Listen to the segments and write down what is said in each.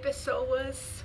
pessoas!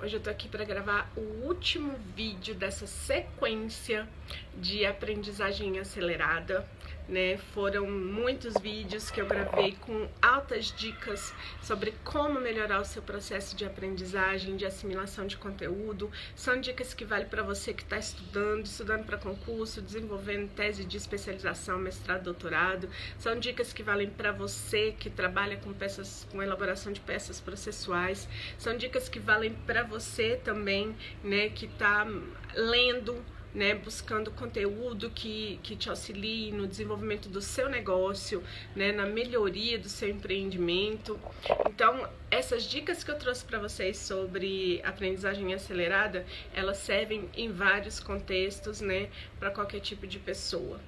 Hoje eu tô aqui para gravar o último vídeo dessa sequência de aprendizagem acelerada né? Foram muitos vídeos que eu gravei com altas dicas sobre como melhorar o seu processo de aprendizagem, de assimilação de conteúdo. São dicas que valem para você que está estudando, estudando para concurso, desenvolvendo tese de especialização, mestrado, doutorado. São dicas que valem para você que trabalha com peças, com elaboração de peças processuais. São dicas que valem para você também, né, que está lendo né, buscando conteúdo que, que te auxilie no desenvolvimento do seu negócio, né, na melhoria do seu empreendimento. Então, essas dicas que eu trouxe para vocês sobre aprendizagem acelerada, elas servem em vários contextos, né, para qualquer tipo de pessoa.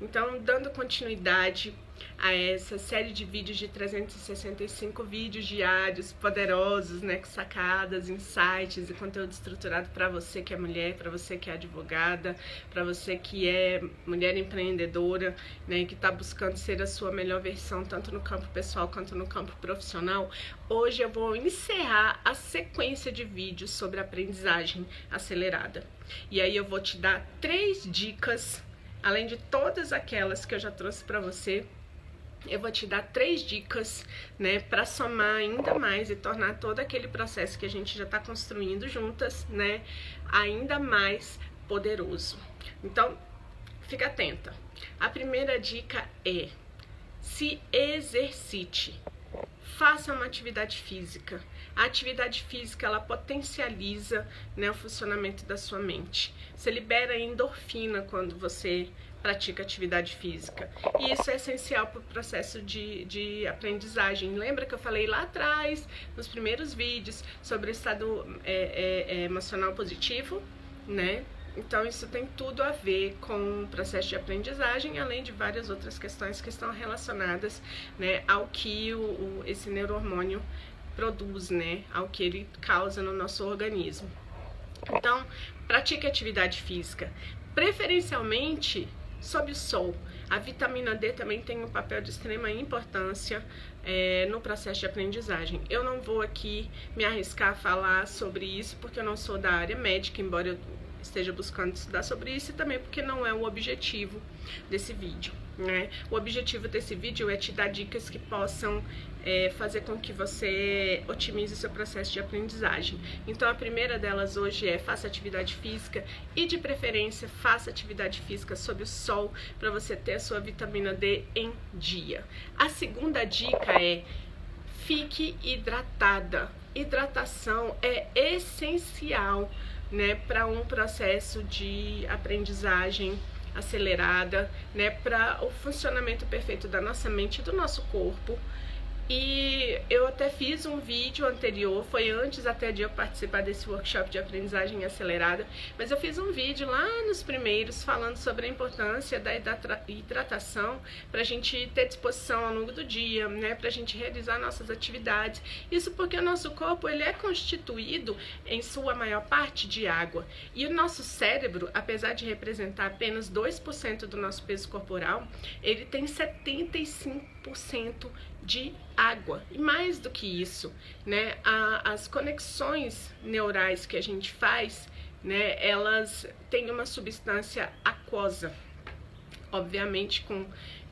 Então, dando continuidade a essa série de vídeos de 365 vídeos diários poderosos, né, com sacadas, insights e conteúdo estruturado para você que é mulher, para você que é advogada, para você que é mulher empreendedora, né, que está buscando ser a sua melhor versão tanto no campo pessoal quanto no campo profissional. Hoje eu vou encerrar a sequência de vídeos sobre aprendizagem acelerada. E aí eu vou te dar três dicas além de todas aquelas que eu já trouxe para você, eu vou te dar três dicas, né, para somar ainda mais e tornar todo aquele processo que a gente já está construindo juntas, né, ainda mais poderoso. Então, fica atenta. A primeira dica é: se exercite faça uma atividade física. A atividade física ela potencializa né, o funcionamento da sua mente. Você libera endorfina quando você pratica atividade física. E isso é essencial para o processo de, de aprendizagem. Lembra que eu falei lá atrás, nos primeiros vídeos, sobre o estado é, é, é emocional positivo, né? Então, isso tem tudo a ver com o processo de aprendizagem, além de várias outras questões que estão relacionadas né, ao que o, o, esse neurohormônio produz, né, ao que ele causa no nosso organismo. Então, pratique atividade física, preferencialmente sob o sol. A vitamina D também tem um papel de extrema importância é, no processo de aprendizagem. Eu não vou aqui me arriscar a falar sobre isso porque eu não sou da área médica, embora eu esteja buscando estudar sobre isso e também porque não é o objetivo desse vídeo. Né? O objetivo desse vídeo é te dar dicas que possam é, fazer com que você otimize o seu processo de aprendizagem. Então a primeira delas hoje é faça atividade física e de preferência faça atividade física sob o sol para você ter a sua vitamina D em dia. A segunda dica é fique hidratada. Hidratação é essencial né, para um processo de aprendizagem acelerada, né, para o funcionamento perfeito da nossa mente e do nosso corpo. E eu até fiz um vídeo anterior, foi antes até de eu participar desse workshop de aprendizagem acelerada, mas eu fiz um vídeo lá nos primeiros falando sobre a importância da hidratação para a gente ter disposição ao longo do dia, né, para a gente realizar nossas atividades. Isso porque o nosso corpo ele é constituído em sua maior parte de água e o nosso cérebro, apesar de representar apenas 2% do nosso peso corporal, ele tem 75% de água. E mais do que isso, né, a, as conexões neurais que a gente faz, né, elas têm uma substância aquosa, obviamente com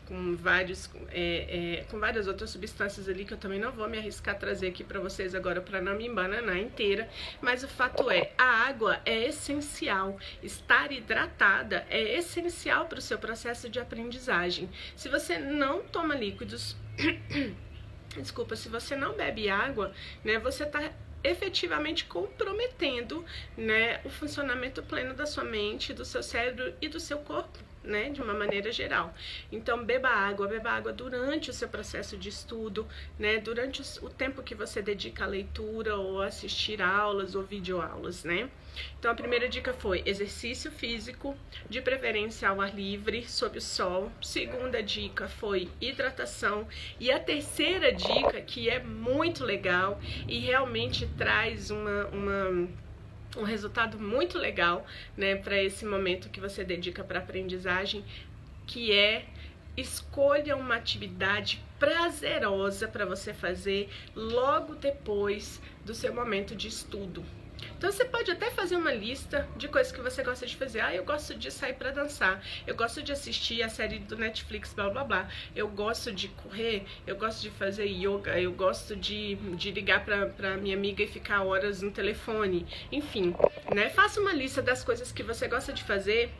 com vários é, é, com várias outras substâncias ali que eu também não vou me arriscar a trazer aqui para vocês agora para não me embananar inteira, mas o fato é, a água é essencial, estar hidratada é essencial para o seu processo de aprendizagem. Se você não toma líquidos desculpa, se você não bebe água, né, você está efetivamente comprometendo, né, o funcionamento pleno da sua mente, do seu cérebro e do seu corpo né, de uma maneira geral. Então, beba água, beba água durante o seu processo de estudo, né, durante o tempo que você dedica à leitura ou assistir aulas ou videoaulas, né. Então, a primeira dica foi exercício físico, de preferência ao ar livre, sob o sol. Segunda dica foi hidratação. E a terceira dica, que é muito legal e realmente traz uma, uma um resultado muito legal, né, para esse momento que você dedica para aprendizagem, que é escolha uma atividade prazerosa para você fazer logo depois do seu momento de estudo. Então você pode até fazer uma lista de coisas que você gosta de fazer. Ah, eu gosto de sair para dançar, eu gosto de assistir a série do Netflix, blá blá blá. Eu gosto de correr, eu gosto de fazer yoga, eu gosto de, de ligar para minha amiga e ficar horas no telefone. Enfim, né? Faça uma lista das coisas que você gosta de fazer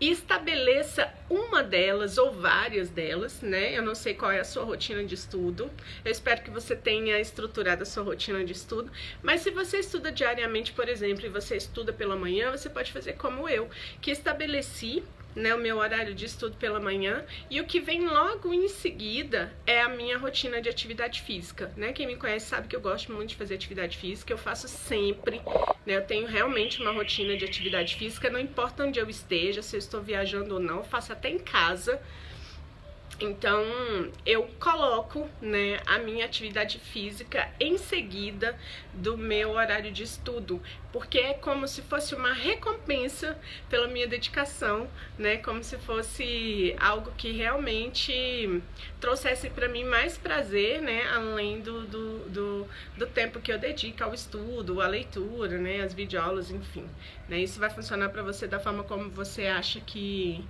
e estabeleça uma delas ou várias delas, né? Eu não sei qual é a sua rotina de estudo. Eu espero que você tenha estruturado a sua rotina de estudo, mas se você estuda diariamente, por exemplo, e você estuda pela manhã, você pode fazer como eu, que estabeleci né, o meu horário de estudo pela manhã e o que vem logo em seguida é a minha rotina de atividade física, né? Quem me conhece sabe que eu gosto muito de fazer atividade física, eu faço sempre, né? Eu tenho realmente uma rotina de atividade física, não importa onde eu esteja, se eu estou viajando ou não, eu faço até em casa. Então, eu coloco né, a minha atividade física em seguida do meu horário de estudo, porque é como se fosse uma recompensa pela minha dedicação, né? Como se fosse algo que realmente trouxesse para mim mais prazer, né? Além do, do, do, do, tempo que eu dedico ao estudo, à leitura, né? As videoaulas, enfim. Né? Isso vai funcionar para você da forma como você acha que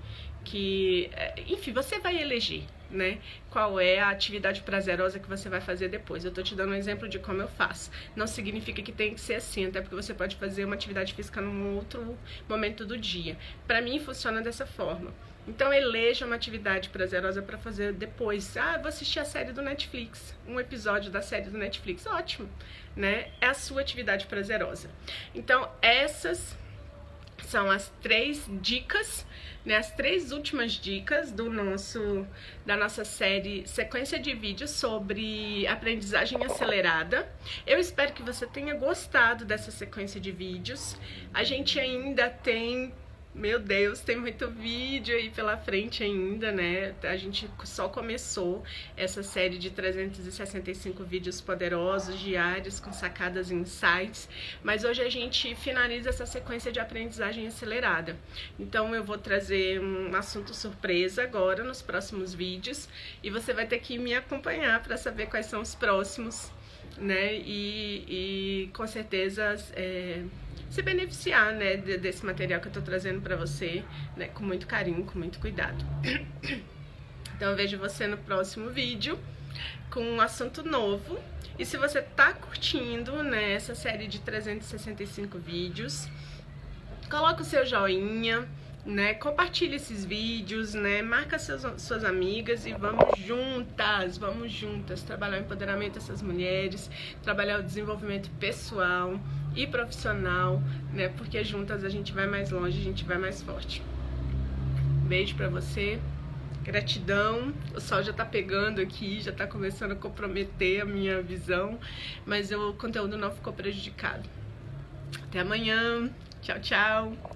que, é, enfim, você vai eleger, né? Qual é a atividade prazerosa que você vai fazer depois. Eu tô te dando um exemplo de como eu faço. Não significa que tem que ser assim, até porque você pode fazer uma atividade física num outro momento do dia. Para mim funciona dessa forma. Então eleja uma atividade prazerosa para fazer depois. Ah, vou assistir a série do Netflix, um episódio da série do Netflix. Ótimo, né? É a sua atividade prazerosa. Então, essas são as três dicas, né, as três últimas dicas do nosso da nossa série sequência de vídeos sobre aprendizagem acelerada. Eu espero que você tenha gostado dessa sequência de vídeos. A gente ainda tem meu Deus, tem muito vídeo aí pela frente ainda, né? A gente só começou essa série de 365 vídeos poderosos, diários, com sacadas e insights, mas hoje a gente finaliza essa sequência de aprendizagem acelerada. Então eu vou trazer um assunto surpresa agora nos próximos vídeos e você vai ter que me acompanhar para saber quais são os próximos, né? E, e com certeza. É, se beneficiar, né, desse material que eu tô trazendo para você, né, com muito carinho, com muito cuidado. Então eu vejo você no próximo vídeo com um assunto novo. E se você tá curtindo, né, essa série de 365 vídeos, coloca o seu joinha, né? Compartilhe esses vídeos, né? Marca seus, suas amigas e vamos juntas, vamos juntas trabalhar o empoderamento dessas mulheres, trabalhar o desenvolvimento pessoal e profissional, né? Porque juntas a gente vai mais longe, a gente vai mais forte. Beijo para você. Gratidão. O sol já tá pegando aqui, já tá começando a comprometer a minha visão, mas o conteúdo não ficou prejudicado. Até amanhã. Tchau, tchau.